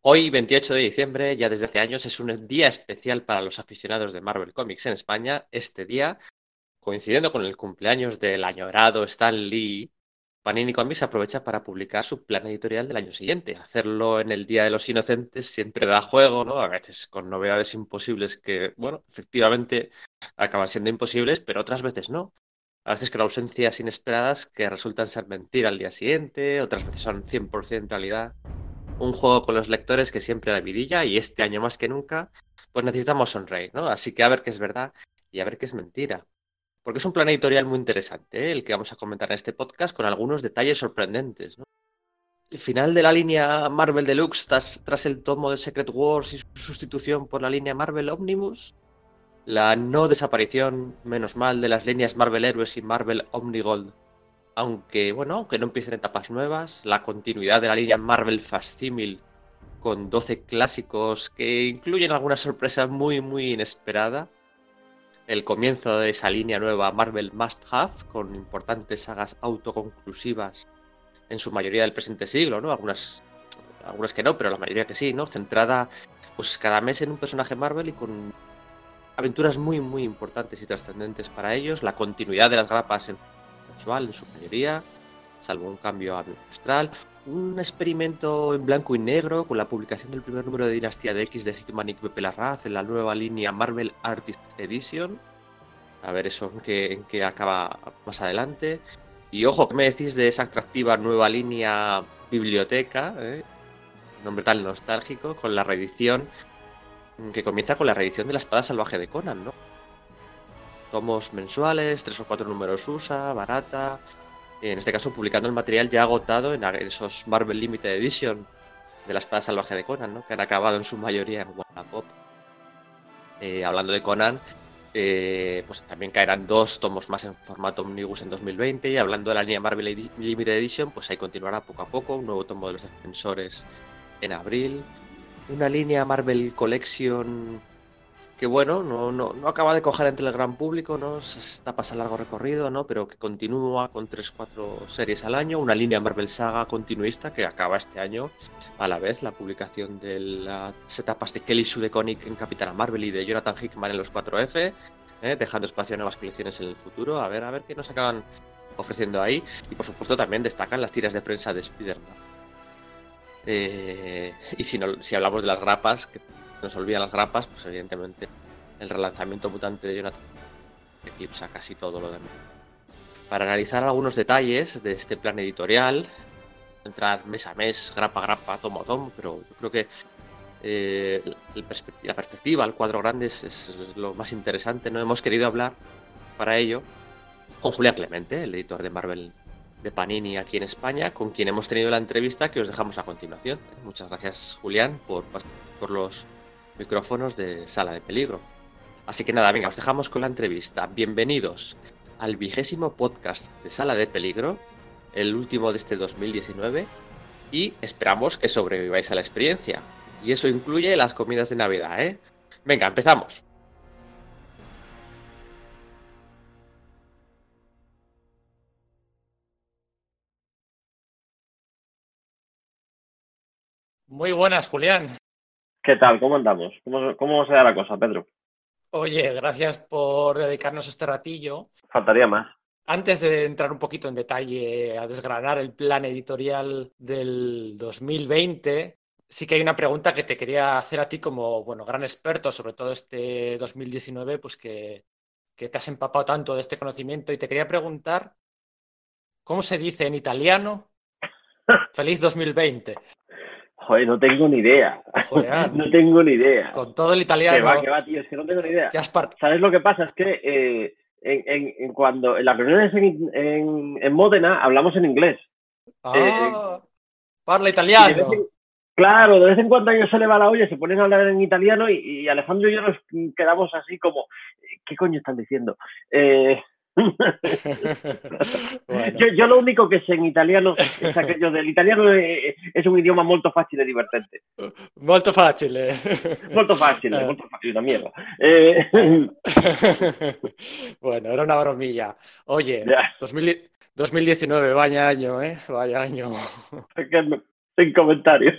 Hoy, 28 de diciembre, ya desde hace años, es un día especial para los aficionados de Marvel Comics en España. Este día, coincidiendo con el cumpleaños del añorado Stan Lee, Panini Comics aprovecha para publicar su plan editorial del año siguiente. Hacerlo en el Día de los Inocentes siempre da juego, ¿no? A veces con novedades imposibles que, bueno, efectivamente acaban siendo imposibles, pero otras veces no. A veces con ausencias inesperadas que resultan ser mentira al día siguiente, otras veces son 100% realidad un juego con los lectores que siempre da vidilla y este año más que nunca, pues necesitamos sonreír, ¿no? Así que a ver qué es verdad y a ver qué es mentira. Porque es un plan editorial muy interesante, ¿eh? el que vamos a comentar en este podcast con algunos detalles sorprendentes, ¿no? El final de la línea Marvel Deluxe tras, tras el tomo de Secret Wars y su sustitución por la línea Marvel Omnibus. La no desaparición, menos mal, de las líneas Marvel Heroes y Marvel Omnigold aunque bueno, aunque no empiecen etapas nuevas, la continuidad de la línea Marvel Facsimil con 12 clásicos que incluyen alguna sorpresa muy muy inesperada, el comienzo de esa línea nueva Marvel Must Have con importantes sagas autoconclusivas en su mayoría del presente siglo, ¿no? Algunas algunas que no, pero la mayoría que sí, ¿no? Centrada pues cada mes en un personaje Marvel y con aventuras muy muy importantes y trascendentes para ellos, la continuidad de las grapas en en su mayoría, salvo un cambio astral. Un experimento en blanco y negro con la publicación del primer número de Dinastía de X de Hickman y Pepe Larraz en la nueva línea Marvel Artist Edition. A ver eso en qué, acaba más adelante. Y ojo, ¿qué me decís de esa atractiva nueva línea biblioteca? Eh? Nombre tan nostálgico, con la reedición que comienza con la reedición de la espada salvaje de Conan, ¿no? Tomos mensuales, tres o cuatro números USA, barata. En este caso, publicando el material ya agotado en esos Marvel Limited Edition de la espada salvaje de Conan, ¿no? que han acabado en su mayoría en Wallapop. Eh, hablando de Conan, eh, pues también caerán dos tomos más en formato omnibus en 2020. Y hablando de la línea Marvel Limited Edition, pues ahí continuará poco a poco. Un nuevo tomo de los defensores en abril. Una línea Marvel Collection que bueno, no, no, no, acaba de coger entre el gran público, ¿no? Está pasando largo recorrido, ¿no? Pero que continúa con 3-4 series al año, una línea Marvel Saga continuista que acaba este año a la vez la publicación de las etapas de Kelly Sue en Capitana Marvel y de Jonathan Hickman en los 4F, ¿eh? dejando espacio a nuevas colecciones en el futuro. A ver, a ver qué nos acaban ofreciendo ahí. Y por supuesto también destacan las tiras de prensa de Spider-Man. Eh, y si, no, si hablamos de las grapas, nos olvidan las grapas, pues evidentemente el relanzamiento mutante de Jonathan eclipsa casi todo lo demás. Para analizar algunos detalles de este plan editorial, entrar mes a mes, grapa a grapa, tomo a tomo, pero yo creo que eh, la perspectiva, el cuadro grande es, lo más interesante. No hemos querido hablar para ello con Julián Clemente, el editor de Marvel de Panini aquí en España, con quien hemos tenido la entrevista que os dejamos a continuación. Muchas gracias, Julián, por, por los micrófonos de Sala de Peligro. Así que nada, venga, os dejamos con la entrevista. Bienvenidos al vigésimo podcast de Sala de Peligro, el último de este 2019, y esperamos que sobreviváis a la experiencia. Y eso incluye las comidas de Navidad, ¿eh? Venga, empezamos. Muy buenas, Julián. ¿Qué tal? ¿Cómo andamos? ¿Cómo, cómo se da la cosa, Pedro? Oye, gracias por dedicarnos este ratillo. Faltaría más. Antes de entrar un poquito en detalle a desgranar el plan editorial del 2020, sí que hay una pregunta que te quería hacer a ti como bueno, gran experto, sobre todo este 2019, pues que, que te has empapado tanto de este conocimiento y te quería preguntar, ¿cómo se dice en italiano? Feliz 2020. Joder, no tengo ni idea. no tengo ni idea. Con todo el italiano. Que va, que va, tío, es que no tengo ni idea. ¿Sabes lo que pasa? Es que eh, en, en, cuando en las reuniones en, en, Módena hablamos en inglés. Ah, eh, parla italiano. claro, de vez en cuando a ellos se le va la olla, se ponen a hablar en italiano y, Alejandro y yo nos quedamos así como, ¿qué coño están diciendo? Eh, yo, lo único que sé en italiano es aquello del italiano es, un idioma molto facile e divertente. Molto facile. Molto facile, eh. molto facile, una mierda. Eh... bueno, era una bromilla. Oye, 2019, vaya año, ¿eh? Vaya año. Sin comentarios.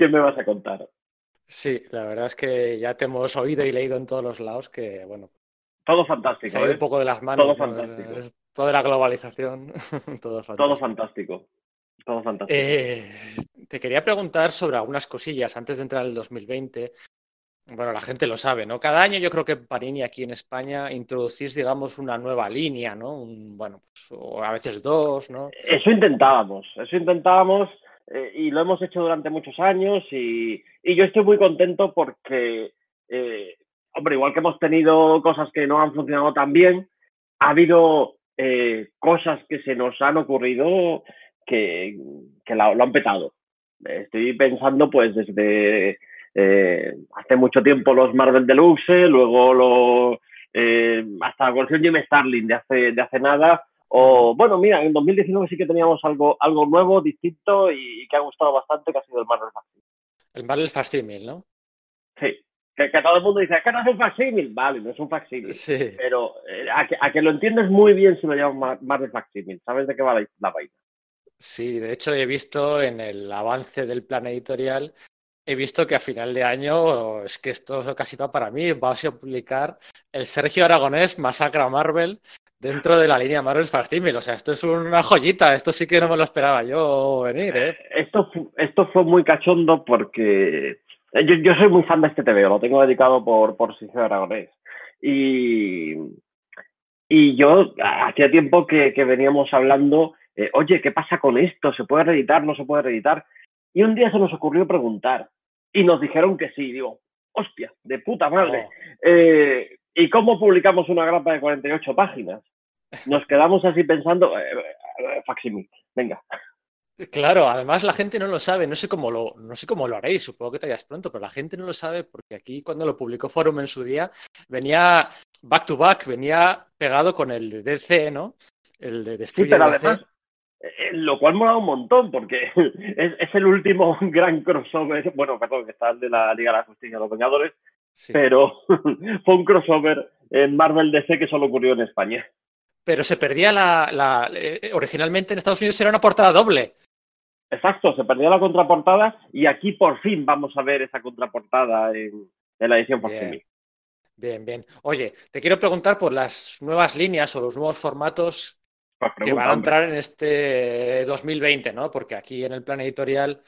¿qué me vas a contar? Sí, la verdad es que ya te hemos oído y leído en todos los lados que, bueno, todo fantástico. Se ha ido ¿eh? un poco de las manos. Todo fantástico. Toda la globalización. todo fantástico. Todo fantástico. Todo fantástico. Eh, te quería preguntar sobre algunas cosillas antes de entrar al 2020. Bueno, la gente lo sabe, ¿no? Cada año yo creo que Panini aquí en España introducís, digamos, una nueva línea, ¿no? Un, bueno, pues, o a veces dos, ¿no? Eso intentábamos, eso intentábamos eh, y lo hemos hecho durante muchos años y, y yo estoy muy contento porque eh, hombre, igual que hemos tenido cosas que no han funcionado tan bien, ha habido eh, cosas que se nos han ocurrido que, que lo, lo, han petado. Estoy pensando, pues, desde eh, hace mucho tiempo los Marvel Deluxe, luego lo, eh, hasta la colección Jim Starling de hace, de hace nada. O, bueno, mira, en 2019 sí que teníamos algo, algo nuevo, distinto y, que ha gustado bastante, que ha sido el Marvel Facsimil. El Marvel Facsimil, ¿no? Sí, que, que, todo el mundo dice, es que no es un facsímil. Vale, no es un facsímil. Sí. Pero eh, a, que, a, que, lo entiendes muy bien si lo llamas más de facsímil. ¿Sabes de qué va la, la vaina? Sí, de hecho he visto en el avance del plan editorial, he visto que a final de año, es que esto casi va para mí, va a publicar el Sergio Aragonés Masacra Marvel dentro de la línea Marvel Farsímil. O sea, esto es una joyita, esto sí que no me lo esperaba yo venir, ¿eh? Esto, esto fue muy cachondo porque yo, yo, soy muy fan de este TVO, lo tengo dedicado por, por Sergio Aragonés. Y, y yo hacía tiempo que, que veníamos hablando, eh, oye, ¿qué pasa con esto? ¿Se puede reeditar? ¿No se puede reeditar? Y un día se nos ocurrió preguntar y nos dijeron que sí. Digo, hostia, de puta madre. Oh. Eh, ¿Y cómo publicamos una grapa de 48 páginas? Nos quedamos así pensando, eh, facsimil, venga. Claro, además la gente no lo sabe, no sé cómo lo, no sé cómo lo haréis, supongo que te hayas pronto, pero la gente no lo sabe porque aquí cuando lo publicó Forum en su día venía back to back, venía pegado con el de DC, ¿no? El de Destruye sí, pero además, eh, lo cual mola un montón porque es, es, el último gran crossover, bueno, perdón, que está el de la Liga de la Justicia de los Vengadores, sí. pero fue un crossover en Marvel DC que solo ocurrió en España. Pero se perdía la, la eh, originalmente en Estados Unidos era una portada doble. Exacto, se perdió la contraportada y aquí por fin vamos a ver esa contraportada en, en la edición por bien. bien, bien. Oye, te quiero preguntar por las nuevas líneas o los nuevos formatos pues que van a entrar en este 2020, ¿no? Porque aquí en el plan editorial,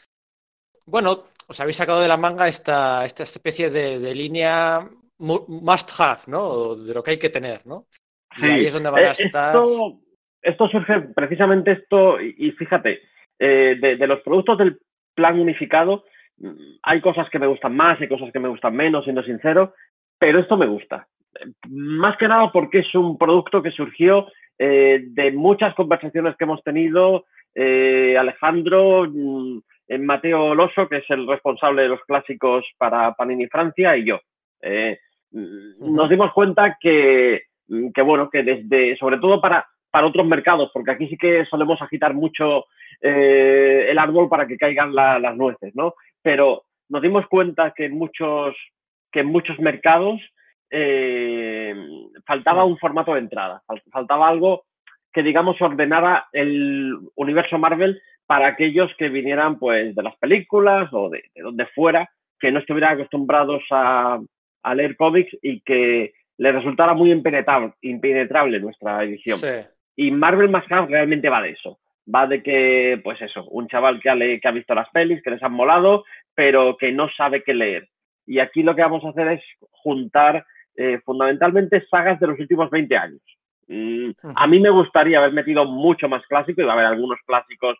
bueno, os habéis sacado de la manga esta, esta especie de, de línea must have, ¿no? De lo que hay que tener, ¿no? Sí. Y ahí es donde van a estar. Esto, esto surge precisamente esto, y, y fíjate, eh, de, de, los productos del plan unificado, hay cosas que me gustan más, hay cosas que me gustan menos, siendo sincero, pero esto me gusta. Más que nada porque es un producto que surgió eh, de muchas conversaciones que hemos tenido, eh, Alejandro, eh, Mateo Loso, que es el responsable de los clásicos para Panini Francia, y yo. -huh. Nos dimos cuenta que, que, bueno, que desde, sobre todo para, para otros mercados, porque aquí sí que solemos agitar mucho eh, el árbol para que caigan la, las nueces, ¿no? Pero nos dimos cuenta que en muchos, que en muchos mercados eh, faltaba un formato de entrada, faltaba algo que, digamos, ordenara el universo Marvel para aquellos que vinieran, pues, de las películas o de, de donde fuera, que no estuvieran acostumbrados a, a leer cómics y que les resultara muy impenetrable, impenetrable nuestra edición. Sí. Y Marvel más realmente va de eso va de que, pues eso, un chaval que ha, le, que ha visto las pelis, que les han molado, pero que no sabe qué leer. Y aquí lo que vamos a hacer es juntar eh, fundamentalmente sagas de los últimos 20 años. Mm, a mí me gustaría haber metido mucho más clásico y va a haber algunos clásicos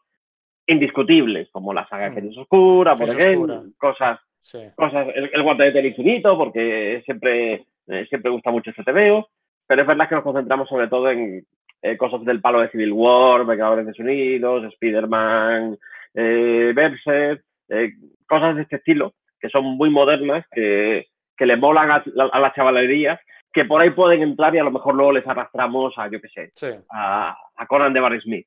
indiscutibles, como la saga de mm. Oscura, por ejemplo, cosas, sí. cosas el, el del infinito, porque siempre, eh, siempre gusta mucho este TVO, pero es verdad que nos concentramos sobre todo en eh, cosas del palo de Civil War, Vengadores Unidos, Spider-Man, eh, Berserk, eh, cosas de este estilo, que son muy modernas, que, que le molan a, a, la chavalería, que por ahí pueden entrar y a lo mejor luego les arrastramos a, yo qué sé, sí. a, a, Conan de Barry Smith.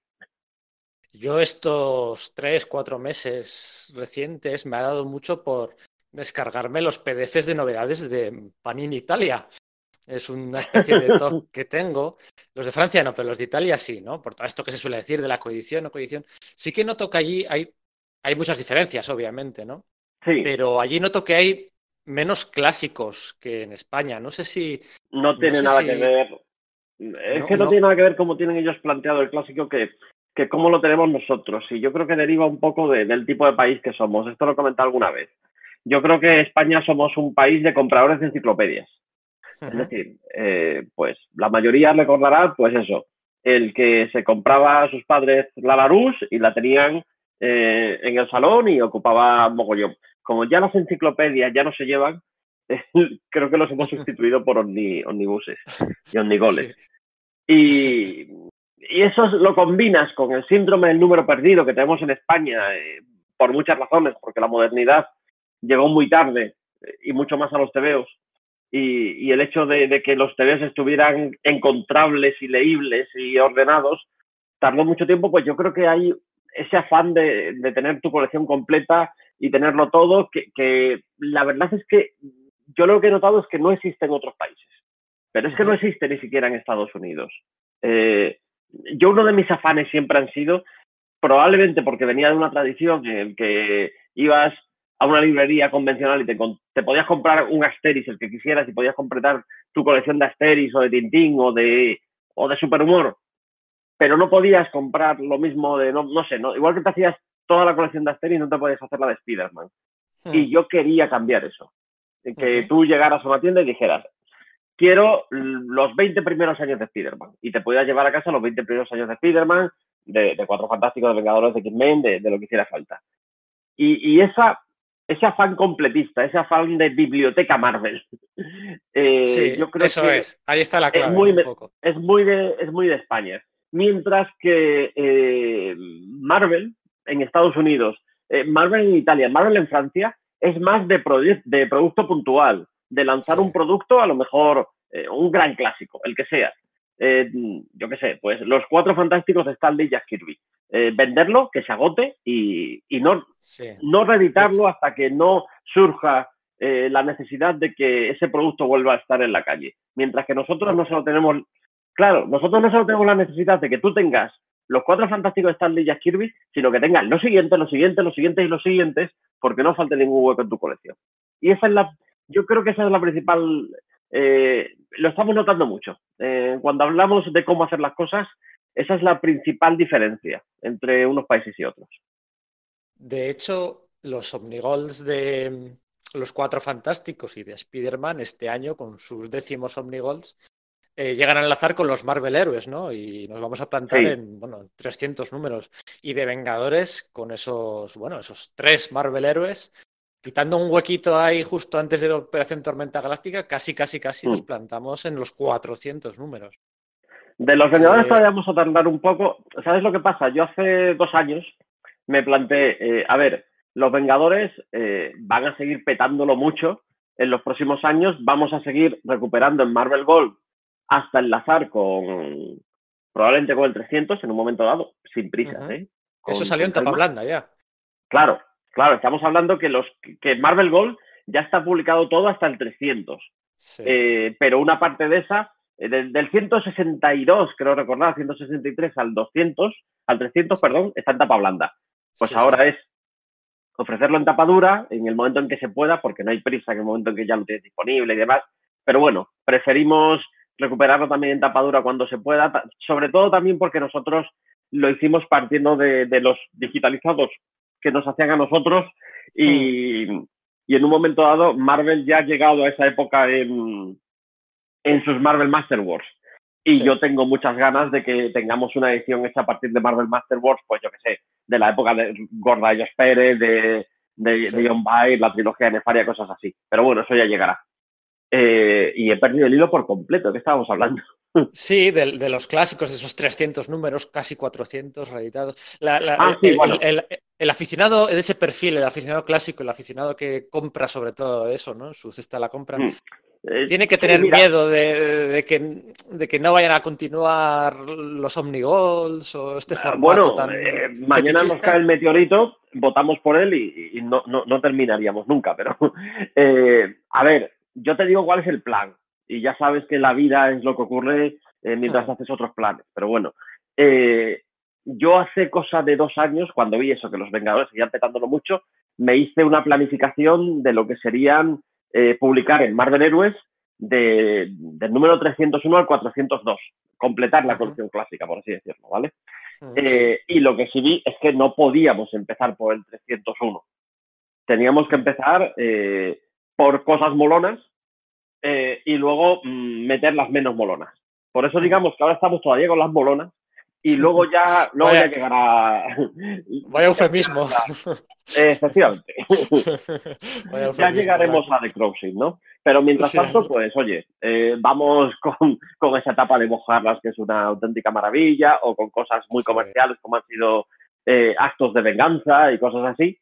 Yo estos tres, cuatro meses recientes me ha dado mucho por descargarme los PDFs de novedades de Panini Italia. Es una especie de top que tengo. Los de Francia no, pero los de Italia sí, ¿no? Por todo esto que se suele decir de la coedición o coedición. Sí que noto que allí hay, hay muchas diferencias, obviamente, ¿no? Sí. Pero allí noto que hay menos clásicos que en España. No sé si. No tiene sé nada si- que ver. Es No, que no, no. tiene nada que ver cómo tienen ellos planteado el clásico que, que cómo lo tenemos nosotros. Y yo creo que deriva un poco de- del tipo de país que somos. Esto lo he comentado alguna vez. Yo creo que España somos un país de compradores de enciclopedias. Es decir, eh, pues la mayoría recordará, pues eso, el que se compraba a sus padres la Larousse y la tenían eh, en el salón y ocupaba mogollón. Como ya las enciclopedias ya no se llevan, creo que los hemos sustituido por omni- omnibuses y omnigoles. Sí. Y, y eso es- lo combinas con el síndrome del número perdido que tenemos en España eh, por muchas razones, porque la modernidad llegó muy tarde eh, y mucho más a los tebeos. Y, y el hecho de, de que los tebeos estuvieran encontrables y leíbles y ordenados tardó mucho tiempo, pues yo creo que hay ese afán de, de tener tu colección completa y tenerlo todo, que, que la verdad es que yo lo que he notado es que no existe en otros países. Pero es que no existe ni siquiera en Estados Unidos. Eh, yo uno de mis afanes siempre han sido, probablemente porque venía de una tradición en el que ibas a una librería convencional y te, te podías comprar un Asterix, el que quisieras, y podías completar tu colección de Asterix o de Tintín o de, o de Superhumor, pero no podías comprar lo mismo de, no, no sé, no, igual que te hacías toda la colección de Asterix, no te podías hacer la de Spider-Man. Y yo quería cambiar eso. Que tú llegaras a una tienda y dijeras, quiero los 20 primeros años de Spider-Man. Y te podías llevar a casa los 20 primeros años de Spider-Man, de, de Cuatro Fantásticos, de Vengadores, de X-Men, de, de lo que hiciera falta. Y, y esa, ese afán completista, ese afán de biblioteca Marvel, eh, Sí, yo creo eso que es. Ahí está la clave. muy un me- poco. es muy de, es muy de España. Mientras que eh, Marvel en Estados Unidos, eh, Marvel en Italia, Marvel en Francia, es más de, de producto puntual, de lanzar Sí. un producto, a lo mejor un gran clásico, el que sea. Eh, yo qué sé, pues los cuatro fantásticos de Stanley y Jack Kirby. Eh, venderlo, que se agote y, y no, Sí. no reeditarlo hasta que no surja eh, la necesidad de que ese producto vuelva a estar en la calle. Mientras que nosotros no solo tenemos, claro, nosotros no solo tenemos la necesidad de que tú tengas los cuatro fantásticos de Stanley y Jack Kirby, sino que tengas los siguientes, los siguientes, los siguientes y los siguientes, porque no falte ningún hueco en tu colección. Y esa es la, yo creo que esa es la principal, eh, lo estamos notando mucho. Eh, cuando hablamos de cómo hacer las cosas, esa es la principal diferencia entre unos países y otros. De hecho, los Omnigols de mm, los Cuatro Fantásticos y de Spider-Man este año, con sus décimos Omnigols, eh, llegan a enlazar con los Marvel Héroes, ¿no? Y nos vamos a plantar Sí. en, bueno, 300 números. Y de Vengadores, con esos, bueno, esos tres Marvel Héroes, quitando un huequito ahí justo antes de la Operación Tormenta Galáctica, casi, casi, casi Mm. nos plantamos en los 400 números. De los Vengadores Eh, todavía vamos a tardar un poco. ¿Sabes lo que pasa? Yo hace dos años me planteé, eh, a ver, los Vengadores eh, van a seguir petándolo mucho en los próximos años. Vamos a seguir recuperando en Marvel Gold hasta enlazar con probablemente con el 300 en un momento dado, sin prisas. ¿eh? Con- Eso salió en tapa blanda ya. Claro, claro, estamos hablando que los que Marvel Gold ya está publicado todo hasta el 300. Sí. Eh, pero una parte de esa, eh, del, del 162, creo recordar, 163 al 200, al 300, perdón, está en tapa blanda. Pues Sí, ahora sí. es ofrecerlo en tapa dura en el momento en que se pueda, porque no hay prisa en el momento en que ya lo tienes disponible y demás. Pero bueno, preferimos recuperarlo también en tapa dura cuando se pueda, sobre todo también porque nosotros lo hicimos partiendo de, de los digitalizados que nos hacían a nosotros y, y en un momento dado Marvel ya ha llegado a esa época en, en sus Marvel Master Wars. Y Sí. yo tengo muchas ganas de que tengamos una edición hecha a partir de Marvel Master Wars, pues yo que sé, de la época de Gorda Ellos Pérez, de, de, Sí. de John Byrne, la trilogía de Nefaria, cosas así. Pero bueno, eso ya llegará. Eh, y he perdido el hilo por completo, ¿qué estábamos hablando? Sí, de, de los clásicos, de esos 300 números, casi 400 reeditados. La- la- Ah, sí, el, bueno. el- el aficionado de ese perfil, el aficionado clásico, el aficionado que compra sobre todo eso, ¿no? Su cesta la compra. Mm. Eh, Tiene que tener miedo de, de que, de que no vayan a continuar los Omnigols o este formato Bueno, tan eh, mañana nos cae el meteorito, votamos por él y, y no, no, no terminaríamos nunca. Pero, eh, a ver, yo te digo cuál es el plan. Y ya sabes que la vida es lo que ocurre eh, mientras haces otros planes. Pero bueno, eh, yo hace cosa de dos años, cuando vi eso, que los Vengadores seguían petándolo mucho, me hice una planificación de lo que serían eh, publicar en Marvel Heroes de, del número 301 al 402, completar la colección clásica, por así decirlo, ¿vale? Eh, y lo que sí vi es que no podíamos empezar por el 301. Teníamos que empezar eh, por cosas molonas y luego mm, meter las menos molonas. Por eso digamos que ahora estamos todavía con las molonas y luego ya, luego ya llegará. Vaya eufemismo. Efectivamente. ya llegaremos a The Crossing, ¿no? Pero mientras tanto, pues oye, eh, vamos con, con, esa etapa de mojarlas, que es una auténtica maravilla, o con cosas muy comerciales como han sido eh, actos de venganza y cosas así.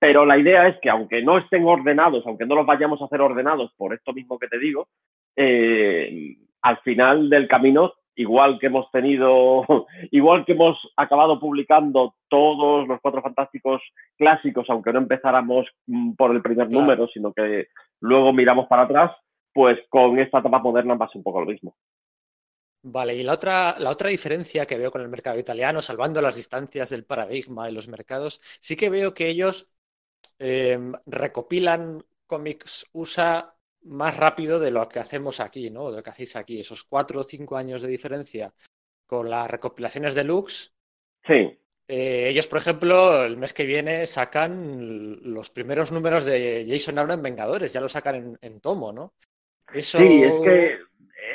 Pero la idea es que aunque no estén ordenados, aunque no los vayamos a hacer ordenados por esto mismo que te digo, eh, al final del camino igual que hemos tenido, igual que hemos acabado publicando todos los cuatro fantásticos clásicos, aunque no empezáramos mm, por el primer número, sino que luego miramos para atrás, pues con esta etapa moderna pasa un poco lo mismo. Vale, y la otra, la otra diferencia que veo con el mercado italiano, salvando las distancias del paradigma y los mercados, sí que veo que ellos em, recopilan cómics USA más rápido de lo que hacemos aquí, ¿no? De lo que hacéis aquí, esos cuatro o cinco años de diferencia con las recopilaciones deluxe. Sí. Eh, ellos, por ejemplo, el mes que viene sacan los primeros números de Jason Aaron en Vengadores, ya lo sacan en, tomo, ¿no? Eso... Sí, es que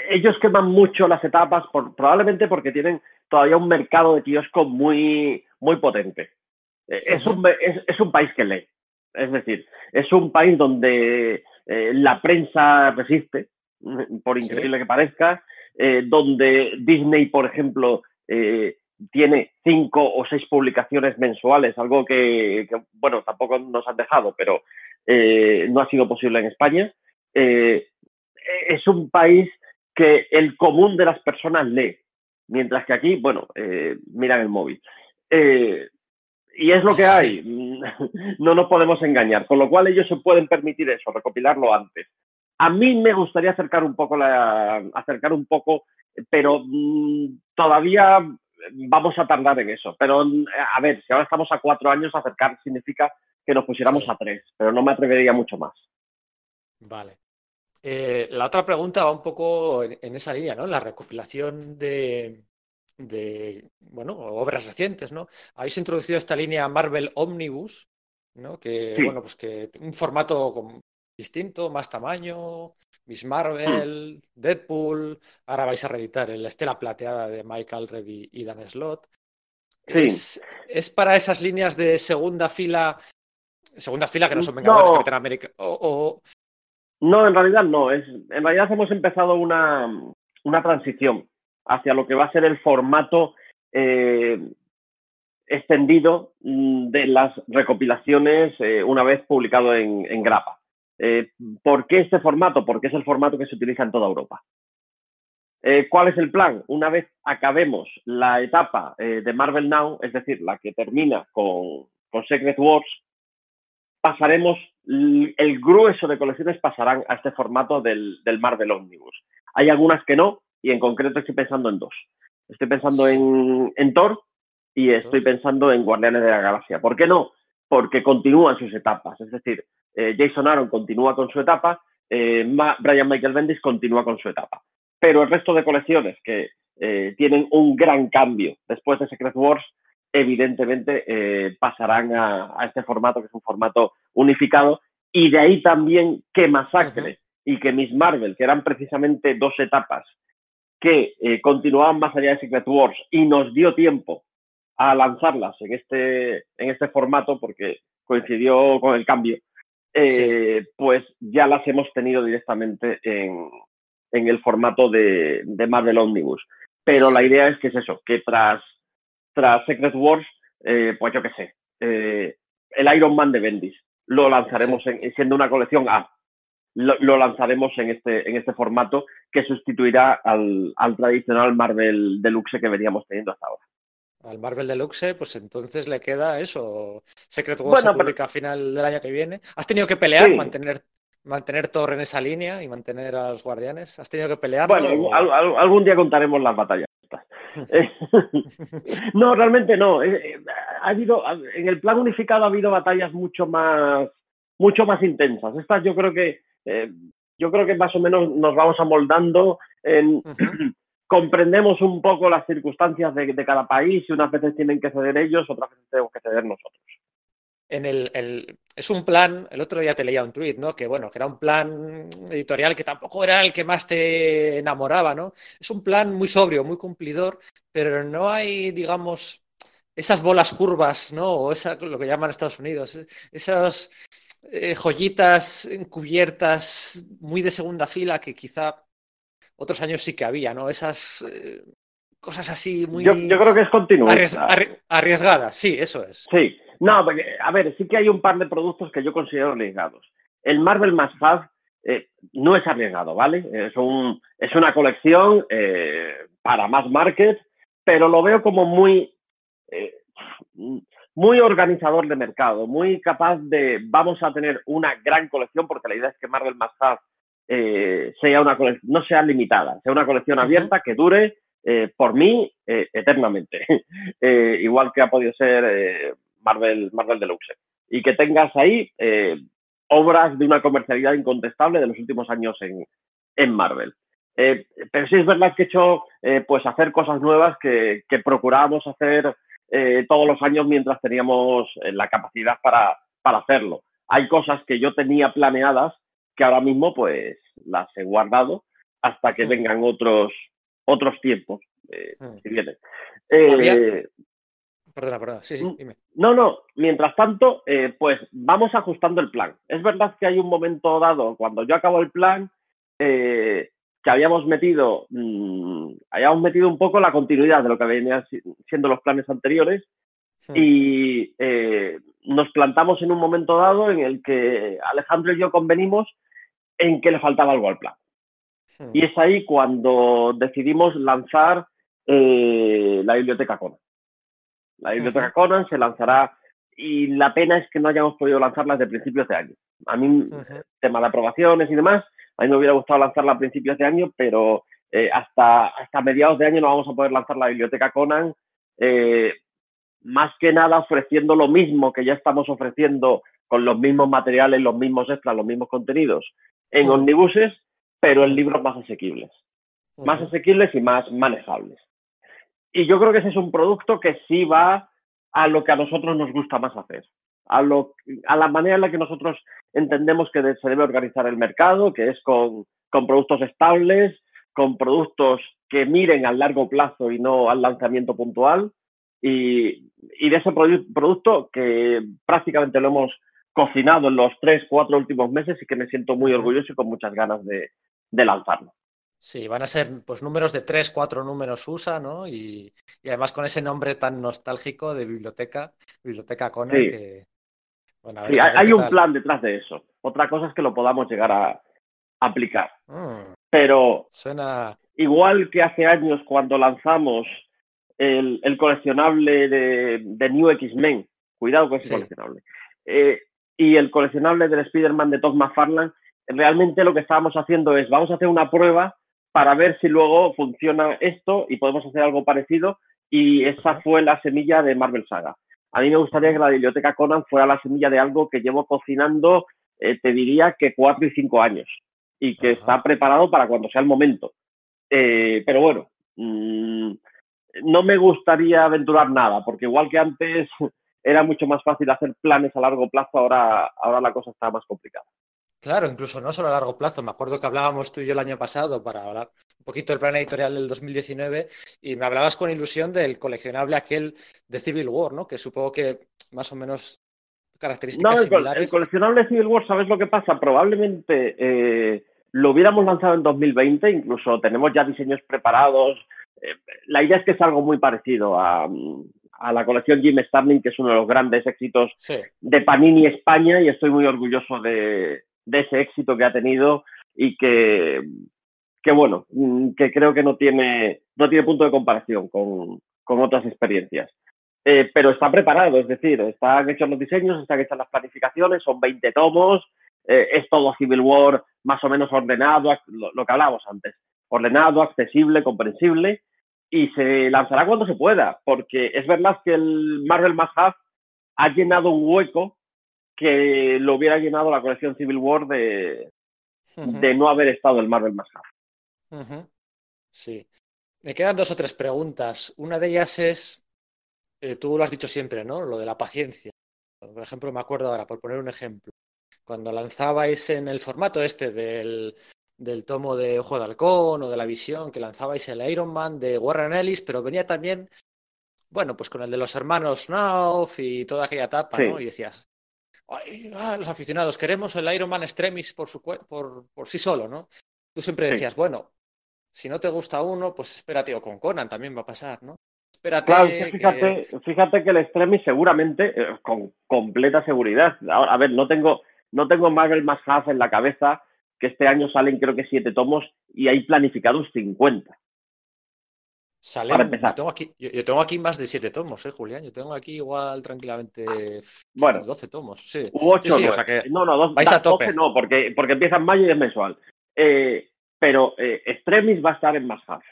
ellos queman mucho las etapas, por, probablemente porque tienen todavía un mercado de kiosco muy, muy potente. Eh, es un, es un país que lee. Es decir, es un país donde eh, la prensa resiste, por increíble que parezca, eh, donde Disney, por ejemplo, eh, tiene cinco o seis publicaciones mensuales, algo que, bueno, tampoco nos han dejado, pero no ha sido posible en España. es un país que el común de las personas lee, mientras que aquí, bueno, miran el móvil. Y es lo que hay no nos podemos engañar, con lo cual ellos se pueden permitir eso, recopilarlo antes. A mí me gustaría acercar un poco, la, acercar un poco, pero mm, todavía vamos a tardar en eso. Pero a ver, si ahora estamos a cuatro años, acercar significa que nos pusiéramos a tres, pero no me atrevería mucho más. Vale. Eh, la otra pregunta va un poco en, esa línea, ¿no? La recopilación de, de bueno, obras recientes, ¿no? Habéis introducido esta línea Marvel Omnibus, ¿no? Que, bueno, pues que un formato distinto, más tamaño, Miss Marvel, Deadpool, ahora vais a reeditar el Estela Plateada de Michael Reddy y Dan Slott. Es, para esas líneas de segunda fila, segunda fila que no son Vengadores, no. Capitán América, o, No, en realidad no. Es, en realidad hemos empezado una, una transición hacia lo que va a ser el formato eh, extendido mm, de las recopilaciones eh, una vez publicado en, grapa. Eh, ¿Por qué este formato? Porque es el formato que se utiliza en toda Europa. ¿Cuál es el plan? Una vez acabemos la etapa de Marvel Now, es decir, la que termina con, Secret Wars, pasaremos, el grueso de colecciones pasarán a este formato del, del Marvel Omnibus. Hay algunas que no, y en concreto estoy pensando en dos. Estoy pensando en, Thor y estoy pensando en Guardianes de la Galaxia. ¿Por qué no? Porque continúan sus etapas. Es decir, eh, Jason Aaron continúa con su etapa, eh, Brian Michael Bendis continúa con su etapa. Pero el resto de colecciones que eh, tienen un gran cambio después de Secret Wars, evidentemente pasarán a, este formato, que es un formato unificado, y de ahí también que Masacre y que Miss Marvel, que eran precisamente dos etapas que eh, continuaban más allá de Secret Wars y nos dio tiempo a lanzarlas en este, en este formato porque coincidió con el cambio, eh, pues ya las hemos tenido directamente en, en el formato de, de, Marvel Omnibus. Pero la idea es que es eso, que tras, tras Secret Wars, eh, pues yo qué sé, el Iron Man de Bendis lo lanzaremos siendo una colección A lo, lanzaremos en este, en este formato que sustituirá al, tradicional Marvel Deluxe que veníamos teniendo hasta ahora. Al Marvel Deluxe, pues entonces le queda eso. Secret Wars se publica a final del año que viene. ¿Has tenido que pelear, mantener, mantener Thor en esa línea y mantener a los guardianes? ¿Has tenido que pelear? Bueno, algún día contaremos las batallas. no, realmente no. Eh, ha habido, en el plan unificado ha habido batallas mucho más, mucho más intensas. Estas yo creo que, eh, yo creo que más o menos nos vamos amoldando en, comprendemos un poco las circunstancias de, de, cada país y unas veces tienen que ceder ellos, otras veces tenemos que ceder nosotros. En el, el, es un plan, el otro día te leía un tuit, ¿no? Que bueno, que era un plan editorial que tampoco era el que más te enamoraba, ¿no? Es un plan muy sobrio, muy cumplidor, pero no hay, digamos, esas bolas curvas, ¿no? O esa, lo que llaman Estados Unidos, esas eh, joyitas encubiertas muy de segunda fila que quizá otros años sí que había, ¿no? Esas eh, cosas así muy... Yo, yo, creo que es continuo. Arries, arri, arriesgadas, sí, eso es. Sí, no, a ver, sí que hay un par de productos que yo considero arriesgados. El Marvel más Fab eh, no es arriesgado, ¿vale? Es, un, es una colección para más market, pero lo veo como muy, muy organizador de mercado, muy capaz de, vamos a tener una gran colección, porque la idea es que Marvel más Fab sea una colección, no sea limitada, sea una colección abierta que dure eh, por mí eh, eternamente, eh, igual que ha podido ser Marvel, Marvel Deluxe. Y que tengas ahí obras de una comercialidad incontestable de los últimos años en, en Marvel. pero sí es verdad que he hecho pues hacer cosas nuevas que, que procurábamos hacer todos los años mientras teníamos la capacidad para, para hacerlo. Hay cosas que yo tenía planeadas que ahora mismo pues las he guardado hasta que vengan otros, otros tiempos, eh, mm. si viene. Eh, perdona, perdona, sí, sí, dime. No, no, mientras tanto, eh, pues vamos ajustando el plan. Es verdad que hay un momento dado, cuando yo acabo el plan, eh, que habíamos metido, mmm, habíamos metido un poco la continuidad de lo que venían siendo los planes anteriores sí. Y eh, nos plantamos en un momento dado en el que Alejandro y yo convenimos en que le faltaba algo al plan. Y es ahí cuando decidimos lanzar eh, la biblioteca Conan. La biblioteca. Conan se lanzará y la pena es que no hayamos podido lanzarla desde principios de año. A mí, tema de aprobaciones y demás, a mí me hubiera gustado lanzarla a principios de año, pero eh, hasta, hasta mediados de año no vamos a poder lanzar la biblioteca Conan. Eh, más que nada ofreciendo lo mismo que ya estamos ofreciendo con los mismos materiales, los mismos extras, los mismos contenidos en uh -huh. omnibuses, pero en libros más asequibles. Uh -huh. Más asequibles y más manejables. Y yo creo que ese es un producto que sí va a lo que a nosotros nos gusta más hacer, a, lo, a la manera en la que nosotros entendemos que se debe organizar el mercado, que es con, con productos estables, con productos que miren al largo plazo y no al lanzamiento puntual. Y, y de ese produ producto que prácticamente lo hemos cocinado en los tres, cuatro últimos meses y que me siento muy orgulloso y con muchas ganas de, de lanzarlo. Sí, van a ser pues números de tres, cuatro números USA, ¿no? Y, y, además con ese nombre tan nostálgico de biblioteca, Biblioteca Conan, sí. que... Bueno, sí, hay, hay un tal. plan detrás de eso. Otra cosa es que lo podamos llegar a aplicar. Mm. Pero Suena... igual que hace años cuando lanzamos el, el coleccionable de, de New X-Men, cuidado con ese sí. coleccionable, eh, y el coleccionable del Spider-Man de Todd McFarlane, realmente lo que estábamos haciendo es, vamos a hacer una prueba para ver si luego funciona esto y podemos hacer algo parecido. Y esa fue la semilla de Marvel Saga. A mí me gustaría que la biblioteca Conan fuera la semilla de algo que llevo cocinando, eh, te diría que cuatro y cinco años y que Ajá. está preparado para cuando sea el momento. Eh, pero bueno, mmm, no me gustaría aventurar nada, porque igual que antes era mucho más fácil hacer planes a largo plazo, ahora, ahora la cosa está más complicada. Claro, incluso no solo a largo plazo. Me acuerdo que hablábamos tú y yo el año pasado para hablar poquito del plan editorial del 2019 y me hablabas con ilusión del coleccionable aquel de Civil War, ¿no? Que supongo que más o menos características no, el, similares. el coleccionable Civil War, ¿sabes lo que pasa? Probablemente eh, lo hubiéramos lanzado en 2020, incluso tenemos ya diseños preparados. Eh, la idea es que es algo muy parecido a, a la colección Jim Starling, que es uno de los grandes éxitos sí. de Panini España y estoy muy orgulloso de, de ese éxito que ha tenido y que, que bueno, mm, que creo que no tiene, no tiene punto de comparación con, con otras experiencias. Eh, pero está preparado, es decir, están hechos los diseños, están hechas las planificaciones, son 20 tomos, eh, es todo Civil War más o menos ordenado, lo, lo, que hablábamos antes, ordenado, accesible, comprensible, y se lanzará cuando se pueda, porque es verdad que el Marvel Have ha llenado un hueco que lo hubiera llenado la colección Civil War de, de no haber estado el Marvel Sí. Me quedan dos o tres preguntas. Una de ellas es, eh, tú lo has dicho siempre, ¿no? Lo de la paciencia. Por ejemplo, me acuerdo ahora, por poner un ejemplo, cuando lanzabais en el formato este del, del tomo de Ojo de Halcón o de la visión, que lanzabais el Iron Man de Warren Ellis, pero venía también, bueno, pues con el de los hermanos Nauf y toda aquella etapa, ¿no? Y decías, Ay, ah, los aficionados, queremos el Iron Man Extremis por, su, por, por sí solo, ¿no? Tú siempre decías, bueno, si no te gusta uno, pues espérate, o con Conan también va a pasar, ¿no? Espérate. Claro, fíjate, que... fíjate que el Extremis seguramente, eh, con completa seguridad, a ver, no tengo, no tengo Marvel más Half en la cabeza, que este año salen creo que siete tomos y hay planificados 50. Salen, para empezar. Yo tengo, aquí, yo, tengo aquí más de siete tomos, ¿eh, Julián? Yo tengo aquí igual tranquilamente bueno, 12 tomos. Sí. U 8, sí, sí, o sea que no, no, dos, vais a tope. no, porque, porque empieza en mayo y es mensual. Eh, pero eh, Extremis va a estar en más half.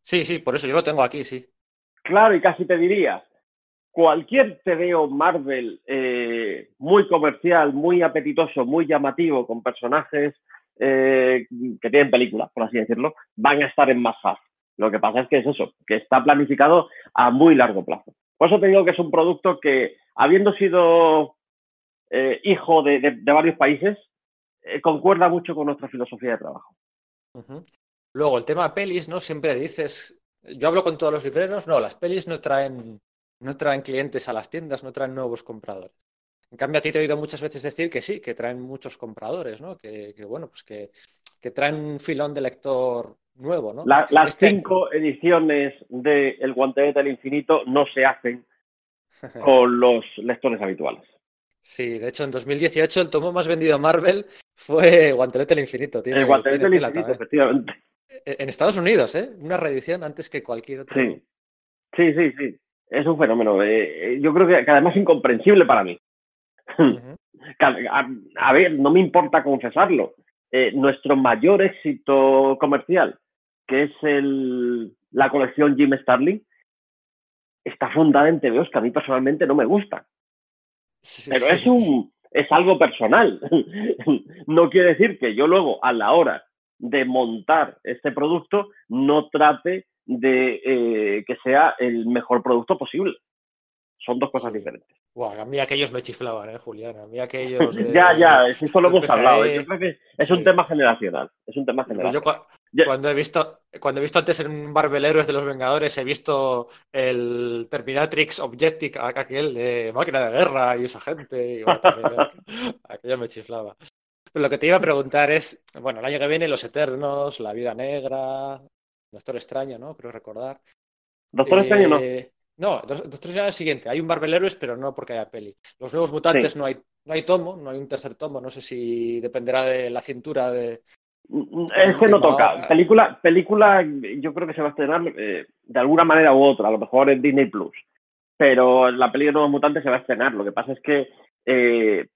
Sí, sí, por eso yo lo tengo aquí, sí. Claro, y casi te diría, cualquier TVO Marvel eh, muy comercial, muy apetitoso, muy llamativo, con personajes eh, que tienen películas, por así decirlo, van a estar en más half. Lo que pasa es que es eso, que está planificado a muy largo plazo. Por eso te digo que es un producto que, habiendo sido eh, hijo de, de, varios países, eh, concuerda mucho con nuestra filosofía de trabajo. Luego, el tema pelis, ¿no? Siempre dices, yo hablo con todos los libreros, no, las pelis no traen, no traen clientes a las tiendas, no traen nuevos compradores. En cambio, a ti te he oído muchas veces decir que sí, que traen muchos compradores, ¿no? Que, que bueno, pues que, que, traen un filón de lector nuevo, ¿no? las este cinco ediciones de El Guantelete del Infinito no se hacen con los lectores habituales. Sí, de hecho en 2018 el tomo más vendido Marvel fue Guantelete del Infinito. Tiene, el Guantelete del Infinito, efectivamente. E, en Estados Unidos, ¿eh? Una reedición antes que cualquier otro. Sí, sí, sí. sí. Es un fenómeno. Eh, eh, yo creo que, además es incomprensible para mí. a, ver, no me importa confesarlo. Eh, nuestro mayor éxito comercial, que es el, la colección Jim Starling, está fundada en TVOs que a mí personalmente no me gustan. Pero es un es algo personal. no quiere decir que yo luego, a la hora de montar este producto, no trate de eh, que sea el mejor producto posible. Son dos cosas diferentes. a mí aquellos me chiflaban, ¿eh, Julián? A mí aquellos. ya, ya, eso lo hemos hablado. Yo creo que es un tema generacional. Es un tema generacional. Cuando he visto, cuando he visto antes en Marvel Héroes de los Vengadores, he visto el Terminatrix Objective, aquel de máquina de guerra y esa gente. Y aquello me chiflaba. Pero lo que te iba a preguntar es, bueno, el año que viene Los Eternos, La Vida Negra, Doctor Extraño, ¿no? Creo recordar. Doctor Extraño no. Eh, no, Doctor Extraño es el siguiente. Hay un Marvel Héroes, pero no porque haya peli. Los Nuevos Mutantes no hay no hay tomo, no hay un tercer tomo, no sé si dependerá de la cintura de, ese no toca. Película, película, yo creo que se va a estrenar eh, de alguna manera u otra, a lo mejor en Disney Plus. Pero la película de Nuevos Mutantes se va a estrenar. Lo que pasa es que, eh,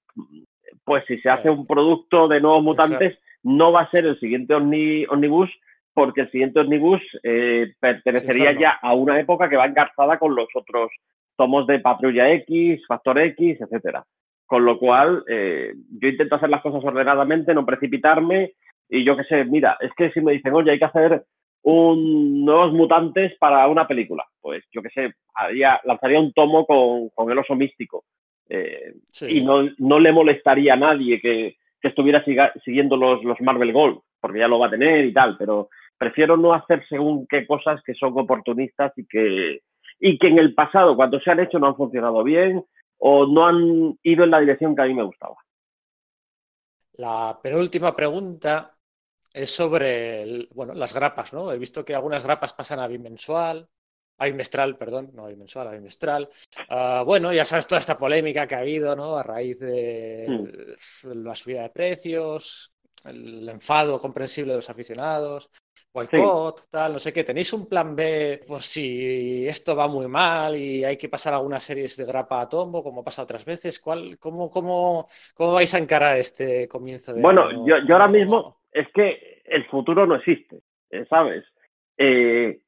pues si se hace un producto de Nuevos Mutantes, no va a ser el siguiente Omnibus, porque el siguiente Omnibus eh, pertenecería ya a una época que va engarzada con los otros tomos de Patrulla X, Factor X, etcétera. Con lo cual, yo intento hacer las cosas ordenadamente, no precipitarme y yo qué sé, mira, es que si me dicen, oye, hay que hacer un nuevos mutantes para una película, pues yo qué sé, haría, lanzaría un tomo con, con el oso místico. Eh, y no, no, le molestaría a nadie que, que estuviera siguiendo los, los Marvel Gold, porque ya lo va a tener y tal, pero prefiero no hacer según qué cosas que son oportunistas y que, y que en el pasado, cuando se han hecho, no han funcionado bien o no han ido en la dirección que a mí me gustaba. La penúltima pregunta es sobre bueno, las grapas, ¿no? He visto que algunas grapas pasan a bimensual, a bimestral, perdón, no a bimensual, a bimestral. Uh, bueno, ya sabes toda esta polémica que ha habido, ¿no? A raíz de mm. la subida de precios, el enfado comprensible de los aficionados, boicot, tal, no sé qué. ¿Tenéis un plan B por si esto va muy mal y hay que pasar algunas series de grapa a tombo, como ha pasado otras veces? ¿Cuál, cómo, cómo, cómo vais a encarar este comienzo de Bueno, yo, yo ahora mismo es que el futuro no existe, eh, ¿sabes? Eh,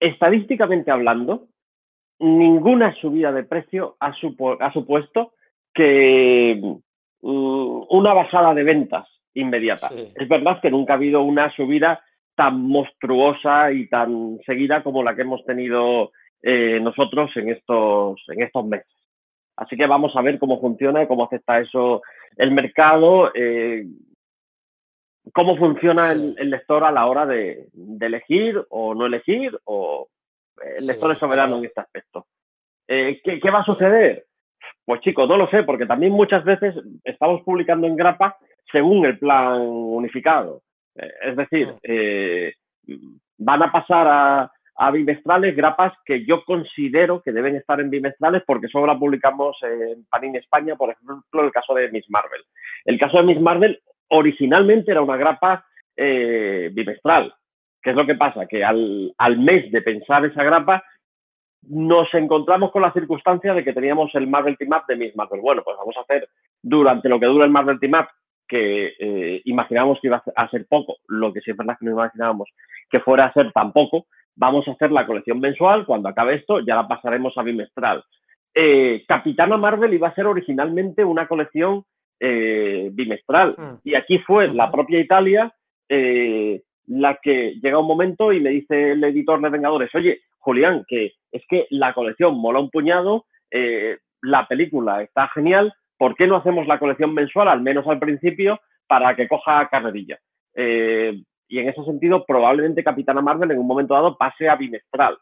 estadísticamente hablando, ninguna subida de precio ha, supuesto que mm, una bajada de ventas inmediata. Es verdad que nunca ha habido una subida tan monstruosa y tan seguida como la que hemos tenido eh, nosotros en estos, en estos meses. Así que vamos a ver cómo funciona y cómo acepta eso el mercado, eh, cómo funciona el, lector a la hora de, elegir o no elegir, o el lector es soberano en este aspecto. Eh, ¿qué, va a suceder? Pues chicos, no lo sé, porque también muchas veces estamos publicando en grapa según el plan unificado. Eh, es decir, mm. van a pasar a, a bimestrales, grapas que yo considero que deben estar en bimestrales porque solo la publicamos en Panini España, por ejemplo, el caso de Miss Marvel. El caso de Miss Marvel originalmente era una grapa eh, bimestral. ¿Qué es lo que pasa? Que al, mes de pensar esa grapa nos encontramos con la circunstancia de que teníamos el Marvel Team Up de Miss Marvel. Bueno, pues vamos a hacer durante lo que dura el Marvel Team Up, que eh, imaginábamos que iba a ser poco, lo que sí es que imaginábamos que fuera a ser tan poco, vamos a hacer la colección mensual, cuando acabe esto ya la pasaremos a bimestral. Eh, Capitana Marvel iba a ser originalmente una colección eh, bimestral hmm. y aquí fue la propia Italia eh, la que llega un momento y me dice el editor de Vengadores, oye, Julián, que es que la colección mola un puñado, la película está genial, ¿por qué no hacemos la colección mensual, al menos al principio, para que coja carrerilla? y en ese sentido probablemente Capitana Marvel en un momento dado pase a bimestral,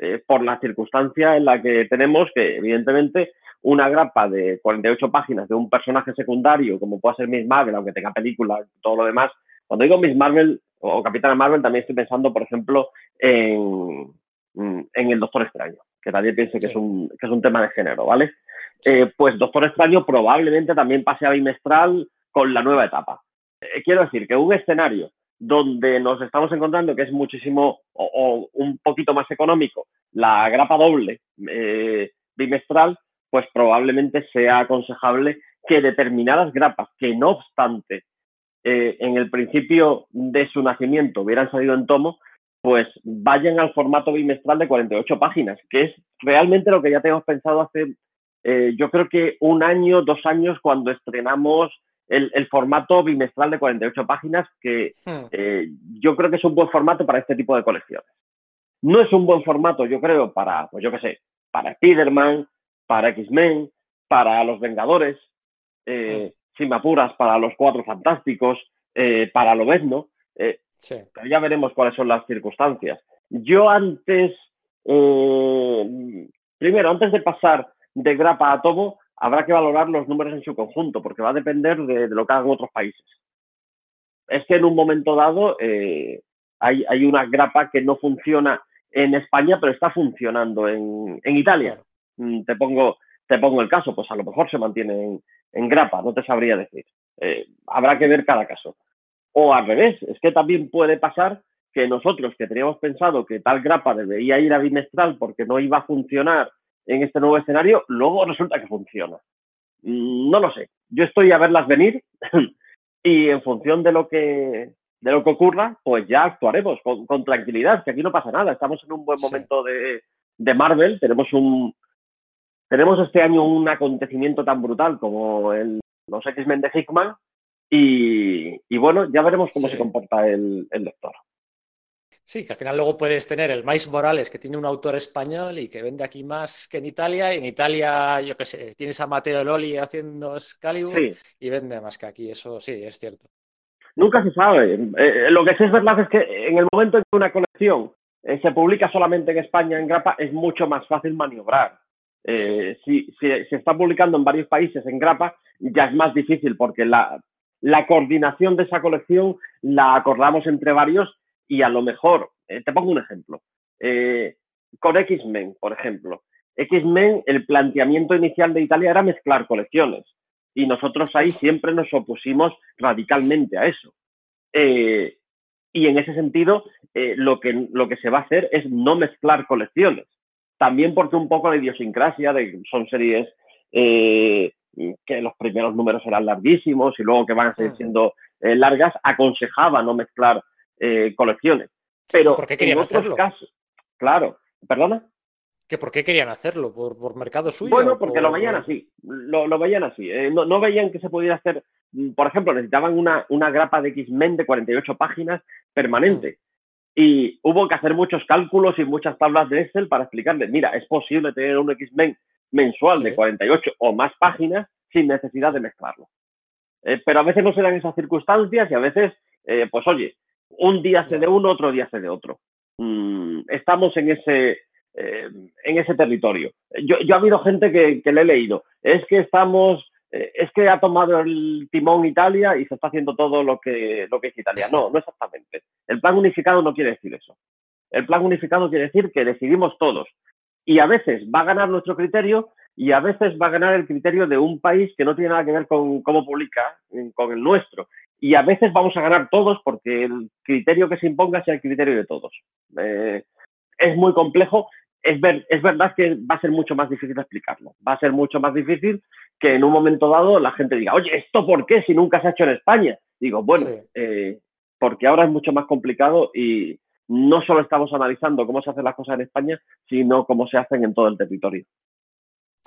eh, por la circunstancia en la que tenemos que evidentemente una grapa de 48 páginas de un personaje secundario como puede ser Miss Marvel, aunque tenga película todo lo demás, cuando digo Miss Marvel o Capitana Marvel también estoy pensando, por ejemplo, en, en el Doctor Extraño, que nadie piense que, es un, que es un tema de género, ¿vale? Eh, pues Doctor Extraño probablemente también pase a bimestral con la nueva etapa. Eh, quiero decir que un escenario donde nos estamos encontrando que es muchísimo o, un poquito más económico la grapa doble eh, bimestral, pues probablemente sea aconsejable que determinadas grapas que no obstante eh, en el principio de su nacimiento hubieran salido en tomo, pues vayan al formato bimestral de 48 páginas, que es realmente lo que ya tenemos pensado hace, eh, yo creo que un año, dos años, cuando estrenamos el, formato bimestral de 48 páginas, que hmm. eh, yo creo que es un buen formato para este tipo de colecciones. No es un buen formato, yo creo, para, pues yo qué sé, para Spider-Man, para X-Men, para los Vengadores, eh, hmm. sin apuras, para los Cuatro Fantásticos, eh, para Lobezno. Eh, Pero ya veremos cuáles son las circunstancias. Yo antes, primero, antes de pasar de grapa a tomo, habrá que valorar los números en su conjunto, porque va a depender de, lo que hagan otros países. Es que en un momento dado eh, hay, una grapa que no funciona en España, pero está funcionando en, Italia. Mm, te, pongo, te pongo el caso, pues a lo mejor se mantiene en, grapa, no te sabría decir. Eh, habrá que ver cada caso. O al revés, es que también puede pasar que nosotros que teníamos pensado que tal grapa debería ir a bimestral porque no iba a funcionar en este nuevo escenario, luego resulta que funciona. Mm, no lo sé. Yo estoy a verlas venir y en función de lo que de lo que ocurra, pues ya actuaremos con, tranquilidad, que aquí no pasa nada. Estamos en un buen momento de, Marvel. Tenemos un tenemos este año un acontecimiento tan brutal como el, los X-Men de Hickman. Y, bueno, ya veremos cómo se comporta el lector. Sí, que al final luego puedes tener el Mais Morales, que tiene un autor español y que vende aquí más que en Italia. Y en Italia, yo qué sé, tienes a Mateo Loli haciendo Excalibur y vende más que aquí. Eso sí, es cierto. Nunca se sabe. Eh, eh, lo que sí es verdad es que en el momento en que una colección eh, se publica solamente en España, en grapa, es mucho más fácil maniobrar. Si, se está publicando en varios países en grapa, ya es más difícil porque la, coordinación de esa colección la acordamos entre varios y a lo mejor, eh, te pongo un ejemplo, eh, con X-Men, por ejemplo. X-Men, el planteamiento inicial de Italia era mezclar colecciones y nosotros ahí siempre nos opusimos radicalmente a eso. Eh, y en ese sentido, lo, que, lo que se va a hacer es no mezclar colecciones. También porque un poco la idiosincrasia de son series que los primeros números eran larguísimos y luego que van a seguir siendo largas, aconsejaba no mezclar eh, colecciones. Pero en otros casos, claro. ¿Perdona? ¿Que ¿Por qué querían hacerlo? ¿Por, por mercado suyo? Bueno, porque lo veían así. Lo, lo veían así. Eh, no, no, veían que se pudiera hacer. Mm, por ejemplo, necesitaban una, una grapa de X-Men de 48 páginas permanente. Y hubo que hacer muchos cálculos y muchas tablas de Excel para explicarles: mira, es posible tener un X-Men mensual sí. de 48 o más páginas sin necesidad de mezclarlo. Eh, pero a veces no se dan esas circunstancias y a veces, eh, pues oye, un día se de uno, otro día se de otro. Mm, estamos en ese, eh, en ese territorio. Yo, yo ha habido gente que, que, le he leído, es que estamos, es que ha tomado el timón Italia y se está haciendo todo lo que, lo que es Italia. No, no exactamente. El plan unificado no quiere decir eso. El plan unificado quiere decir que decidimos todos. Y a veces va a ganar nuestro criterio y a veces va a ganar el criterio de un país que no tiene nada que ver con cómo publica, con el nuestro. Y a veces vamos a ganar todos porque el criterio que se imponga sea el criterio de todos. Eh, es muy complejo. Es, ver, es verdad que va a ser mucho más difícil explicarlo. Va a ser mucho más difícil que en un momento dado la gente diga, oye, ¿esto por qué si nunca se ha hecho en España? Digo, bueno, sí. eh, porque ahora es mucho más complicado y no solo estamos analizando cómo se hacen las cosas en España, sino cómo se hacen en todo el territorio.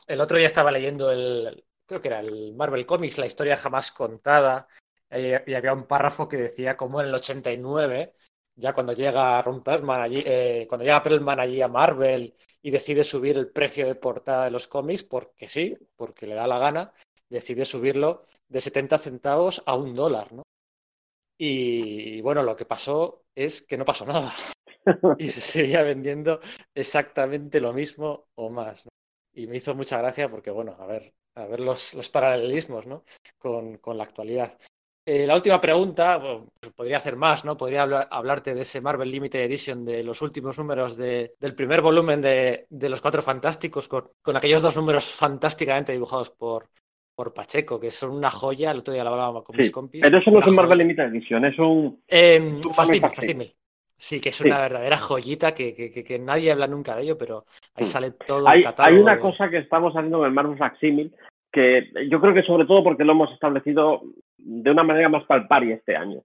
El otro día estaba leyendo el, creo que era el Marvel Comics, la historia jamás contada, y había un párrafo que decía como en el 89, ya cuando llega Ron Perlman allí, eh, cuando llega Perlman allí a Marvel y decide subir el precio de portada de los cómics, porque sí, porque le da la gana, decide subirlo de 70 centavos a un dólar, ¿no? Y, y bueno, lo que pasó es que no pasó nada. y se seguía vendiendo exactamente lo mismo o más. ¿no? Y me hizo mucha gracia porque, bueno, a ver, a ver los, los paralelismos ¿no? con, con la actualidad. Eh, la última pregunta, bueno, podría hacer más, ¿no? Podría hablar, hablarte de ese Marvel Limited Edition de los últimos números de, del primer volumen de, de Los Cuatro Fantásticos, con, con, aquellos dos números fantásticamente dibujados por, por Pacheco, que son una joya. El otro día lo hablaba con sí, mis compis. Pero eso no es un Marvel Limited Edition, es un. Eh. Sí, que es una verdadera joyita que, que, que, nadie habla nunca de ello, pero ahí sale todo hay, el catálogo. Hay una de... cosa que estamos haciendo con el Marvel Facsimil, que yo creo que sobre todo porque lo hemos establecido de una manera más palparia este año,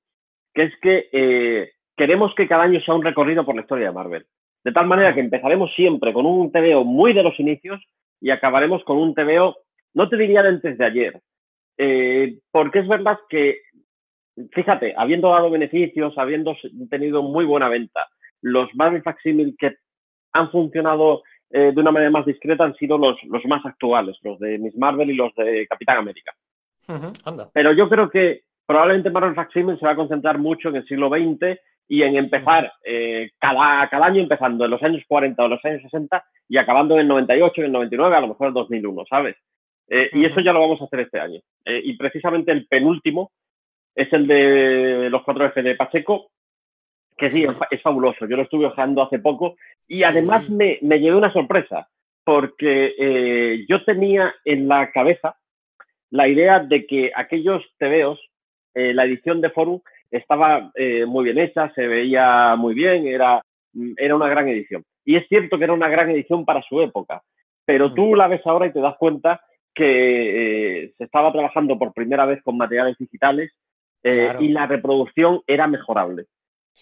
que es que eh, queremos que cada año sea un recorrido por la historia de Marvel. De tal manera que empezaremos siempre con un TVO muy de los inicios y acabaremos con un TVO, no te diría de antes de ayer, eh, porque es verdad que, fíjate, habiendo dado beneficios, habiendo tenido muy buena venta, los Marvel Facsimil que han funcionado eh, de una manera más discreta han sido los, los más actuales, los de Miss Marvel y los de Capitán América. Uh -huh, Pero yo creo que probablemente Marvel Facsimile se va a concentrar mucho en el siglo XX y en empezar eh, cada, cada año empezando en los años 40 o los años 60 y acabando en el 98, en el 99, a lo mejor en el 2001, ¿sabes? Eh, uh -huh. Y eso ya lo vamos a hacer este año. Eh, y precisamente el penúltimo es el de los 4F de Pacheco, que sí, es, es fabuloso. Yo lo estuve ojeando hace poco y además me, me llevé una sorpresa porque eh, yo tenía en la cabeza la idea de que aquellos tebeos, eh, la edición de Forum estaba eh, muy bien hecha, se veía muy bien, era, era una gran edición. Y es cierto que era una gran edición para su época, pero tú la ves ahora y te das cuenta que eh, se estaba trabajando por primera vez con materiales digitales claro. y la reproducción era mejorable.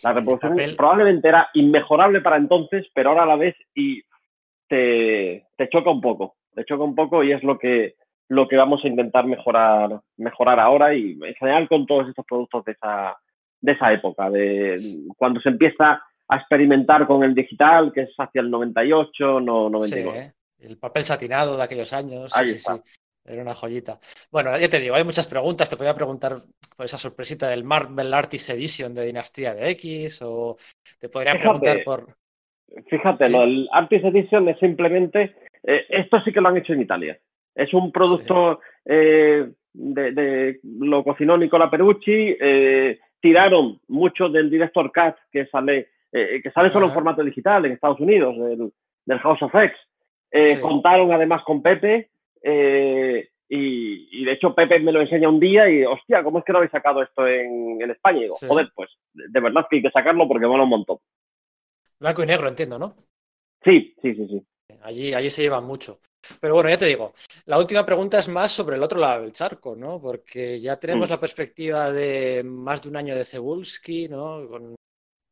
La reproducción probablemente era inmejorable para entonces, pero ahora la ves y te, te choca un poco. Te choca un poco y es lo que, lo que vamos a intentar mejorar, mejorar ahora y en general con todos estos productos de esa, de esa época, de cuando se empieza a experimentar con el digital, que es hacia el 98, no 99. Sí. El papel satinado de aquellos años. Ahí sí, está. Sí, Era una joyita. Bueno, ya te digo, hay muchas preguntas. Te podía preguntar por esa sorpresita del Marvel Artist Edition de Dinastía de X o te podría fíjate, preguntar por... Fíjate, ¿Sí? lo del Artist Edition es simplemente... Eh, esto sí que lo han hecho en Italia. Es un producto sí. eh, de, de, lo cocinó Nicola Perucci, eh, tiraron mucho del Director Cut que sale, eh, que sale solo en formato digital en Estados Unidos, del, del House of X. Sí. Contaron además con Pepe y, y, de hecho Pepe me lo enseña un día y, hostia, ¿cómo es que no habéis sacado esto en, en España? Y digo, sí. joder, pues de verdad que hay que sacarlo porque mola un montón. Blanco y negro, entiendo, ¿no? Sí, sí, sí, sí. Allí, allí se lleva mucho. Pero bueno, ya te digo, la última pregunta es más sobre el otro lado del charco, ¿no? Porque ya tenemos mm. la perspectiva de más de un año de Cebulski, ¿no? Con,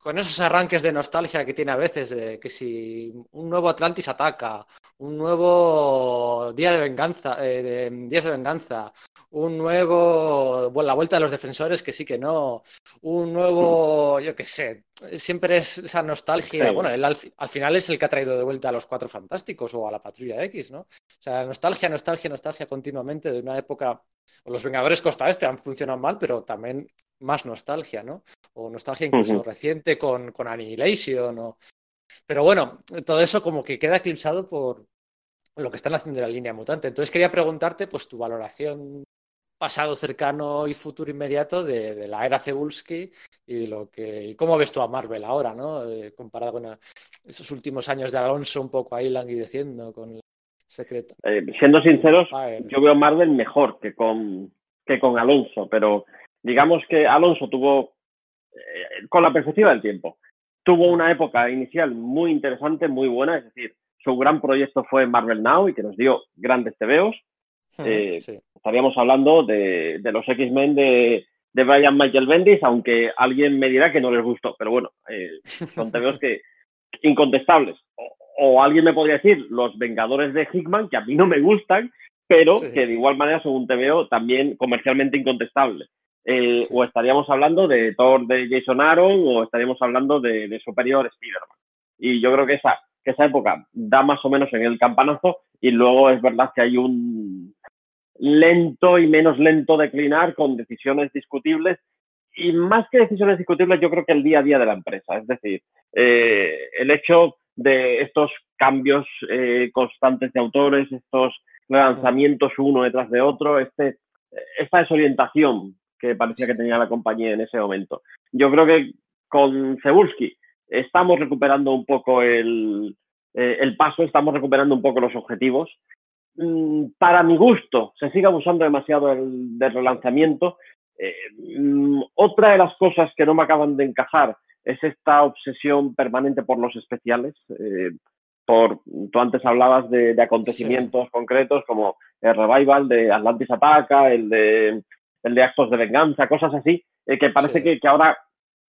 con esos arranques de nostalgia que tiene a veces, de que si un nuevo Atlantis ataca, un nuevo Día de Venganza, eh, de, Días de Venganza, un nuevo, bueno, la vuelta de los defensores, que sí que no, un nuevo, yo qué sé, siempre es esa nostalgia. Bueno, él al, final es el que ha traído de vuelta a los Cuatro Fantásticos o a la Patrulla X, ¿no? O sea, nostalgia, nostalgia, nostalgia continuamente de una época. Los Vengadores Costa Este han funcionado mal, pero también más nostalgia, ¿no? O nostalgia incluso reciente con, con Annihilation. O... Pero bueno, todo eso como que queda eclipsado por lo que están haciendo en la línea mutante. Entonces quería preguntarte, pues, tu valoración pasado cercano y futuro inmediato de, la era Cebulski y lo que y cómo ves tú a Marvel ahora, ¿no? Eh, comparado con esos últimos años de Alonso un poco ahí languideciendo con Secret. Eh, siendo sinceros, yo veo Marvel mejor que con que con Alonso, pero digamos que Alonso tuvo, eh, con la perspectiva del tiempo, tuvo una época inicial muy interesante, muy buena, es decir, su gran proyecto fue Marvel Now y que nos dio grandes tebeos. Eh, estaríamos hablando de, los X-Men de, de, Brian Michael Bendis, aunque alguien me dirá que no les gustó, pero bueno, eh, son tebeos que incontestables. O, alguien me podría decir los Vengadores de Hickman, que a mí no me gustan, pero que de igual manera son un tebeo también comercialmente incontestable. Eh, o estaríamos hablando de Thor de Jason Aaron o estaríamos hablando de, Superior Spider-Man. Y yo creo que esa, que esa época da más o menos en el campanazo y luego es verdad que hay un lento y menos lento declinar con decisiones discutibles y más que decisiones discutibles yo creo que el día a día de la empresa. Es decir, eh, el hecho de estos cambios eh, constantes de autores, estos lanzamientos uno detrás de otro, este, esta desorientación que parecía que tenía la compañía en ese momento. Yo creo que con Cebulski estamos recuperando un poco el, eh, el paso, estamos recuperando un poco los objetivos. Mm, para mi gusto, se sigue abusando demasiado del, relanzamiento. Eh, mm, otra de las cosas que no me acaban de encajar es esta obsesión permanente por los especiales. Eh, por, tú antes hablabas de, acontecimientos concretos como el revival de Atlantis Ataca, el de el de actos de venganza, cosas así, eh, que parece que, ahora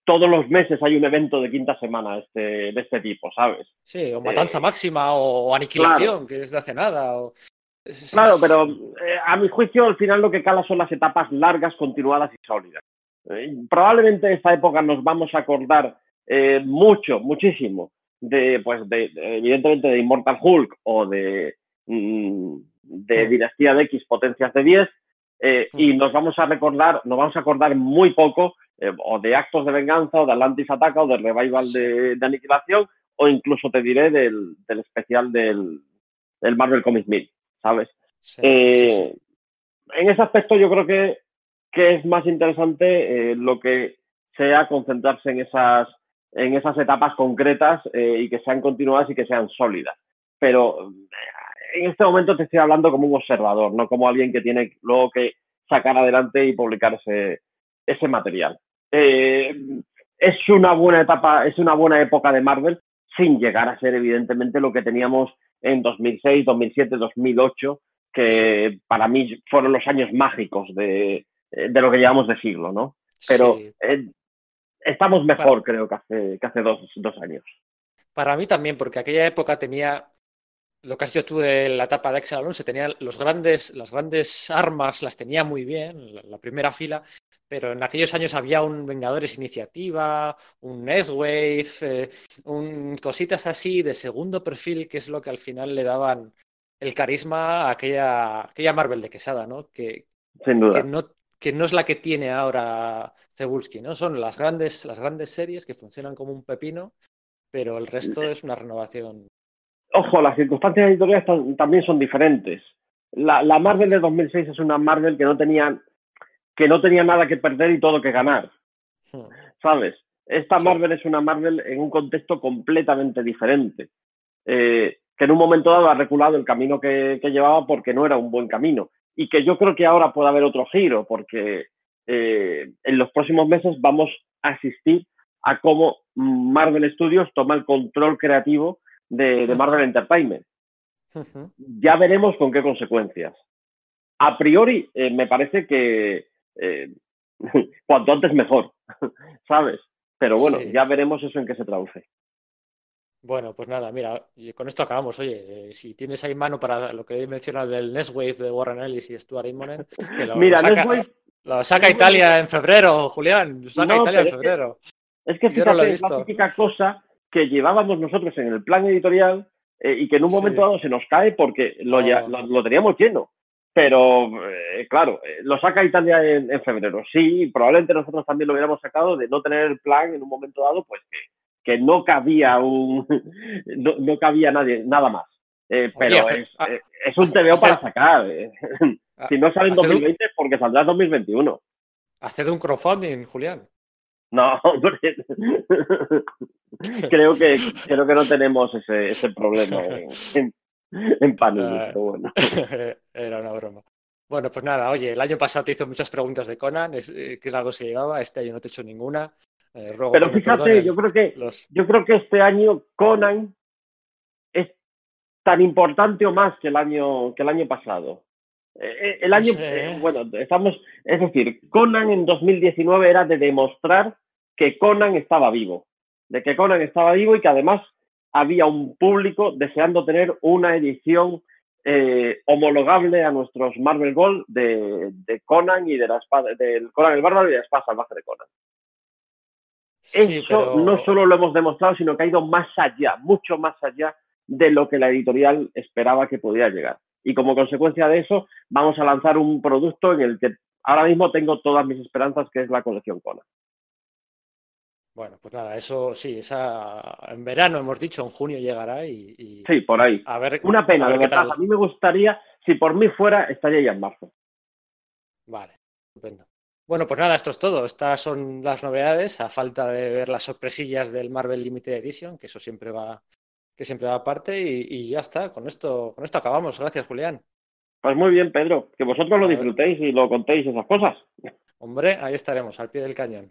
todos los meses hay un evento de quinta semana este, de este tipo, ¿sabes? Sí, o matanza eh, máxima o, aniquilación, que es de hace nada. Claro, pero eh, a mi juicio al final lo que cala son las etapas largas, continuadas y sólidas. probablemente en esta época nos vamos a acordar mucho, muchísimo, de, pues, de, evidentemente de Immortal Hulk o de, mm, de Dinastía de X, Potencias de 10, eh, y nos vamos a recordar, nos vamos a acordar muy poco eh, o de actos de venganza o de Atlantis Ataca o de revival de, aniquilación o incluso te diré del, especial del, Marvel Comics 1000, ¿sabes? Eh, en ese aspecto yo creo que, que es más interesante lo que sea concentrarse en esas, en esas etapas concretas y que sean continuadas y que sean sólidas. Pero en este momento te estoy hablando como un observador, no como alguien que tiene luego que sacar adelante y publicar ese, ese material. Eh, es una buena etapa, es una buena época de Marvel, sin llegar a ser evidentemente lo que teníamos en 2006, 2007, 2008, que para mí fueron los años mágicos de, lo que llevamos de siglo, ¿no? Pero eh, estamos mejor, creo, que hace, que hace dos, dos años. Para mí también, porque aquella época tenía lo que has dicho tú de la etapa de Excel se tenía los grandes, las grandes armas las tenía muy bien, la, primera fila, pero en aquellos años había un Vengadores Iniciativa, un Neswave, eh, un, cositas así de segundo perfil, que es lo que al final le daban el carisma a aquella, aquella Marvel de Quesada, ¿no? Que, Sin duda. Que no, que no es la que tiene ahora Cebulski, ¿no? Son las grandes, las grandes series que funcionan como un pepino, pero el resto es una renovación ojo, las circunstancias editoriales también son diferentes. La, Marvel de 2006 es una Marvel que no tenía que no tenía nada que perder y todo que ganar. Hmm. ¿Sabes? Esta Marvel es una Marvel en un contexto completamente diferente. Eh, que en un momento dado ha reculado el camino que, llevaba porque no era un buen camino. Y que yo creo que ahora puede haber otro giro, porque eh, en los próximos meses vamos a asistir a cómo Marvel Studios toma el control creativo de, Marvel Entertainment. Ya veremos con qué consecuencias. A priori, eh, me parece que eh, cuanto antes mejor, ¿sabes? Pero bueno, Sí. ya veremos eso en qué se traduce. Bueno, pues nada, mira, y con esto acabamos. Oye, eh, si tienes ahí mano para lo que mencionas del Next Wave de Warren Ellis y Stuart Immonen, que lo, Mira, saca, Netwave, lo saca Italia en febrero, Julián. Lo saca No, Italia en pero es que- febrero. es que yo no lo he fíjate, es la típica cosa que llevábamos nosotros en el plan editorial eh, y que en un Sí. momento dado se nos cae porque lo, ya- Oh. lo, lo teníamos lleno. Pero, eh, claro, eh, lo saca Italia en, en febrero. Sí, probablemente nosotros también lo hubiéramos sacado de no tener el plan en un momento dado, pues que, que no cabía un no, no cabía nadie, nada más. Pero es, ah, eh, es un TVO para sacar. Ah, si no sale en hacer un- 2020 es porque saldrá en 2021. Haced un crowdfunding, Julián. No, hombre. creo que creo que no tenemos ese, ese problema en, en, Panini, Ah. pero bueno. Era una broma. Bueno, pues nada, oye, el año pasado te hizo muchas preguntas de Conan, es, eh, que es algo se llevaba, este año no te he hecho ninguna. Eh, Pero fíjate, yo creo que los- yo creo que este año Conan es tan importante o más que el año que el año pasado. Eh, el No año, sé. bueno, estamos, es decir, Conan en 2019 era de demostrar que Conan estaba vivo, de que Conan estaba vivo y que además había un público deseando tener una edición eh, homologable a nuestros Marvel Gold de, de Conan y de la espada, del Conan el Bárbaro y de la espada salvaje de Conan. Sí, Eso pero- no solo lo hemos demostrado, sino que ha ido más allá, mucho más allá de lo que la editorial esperaba que pudiera llegar. Y como consecuencia de eso, vamos a lanzar un producto en el que ahora mismo tengo todas mis esperanzas, que es la colección Conan. Bueno, pues nada, eso sí, esa en verano hemos dicho, en junio llegará y, y Sí, por ahí. a ver, Una pena, a de ver verdad. tal. A mí me gustaría, si por mí fuera, estaría ya en marzo. Vale, estupendo. Bueno, pues nada, esto es todo. Estas son las novedades, a falta de ver las sorpresillas del Marvel Limited Edition, que eso siempre va, que siempre va aparte, y, y ya está. Con esto, con esto acabamos. Gracias, Julián. Pues muy bien, Pedro, que vosotros lo disfrutéis y lo contéis esas cosas. Hombre, ahí estaremos, al pie del cañón.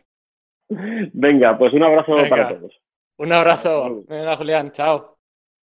Venga, pues un abrazo Venga. para todos. Un abrazo. Venga, Julián, chao.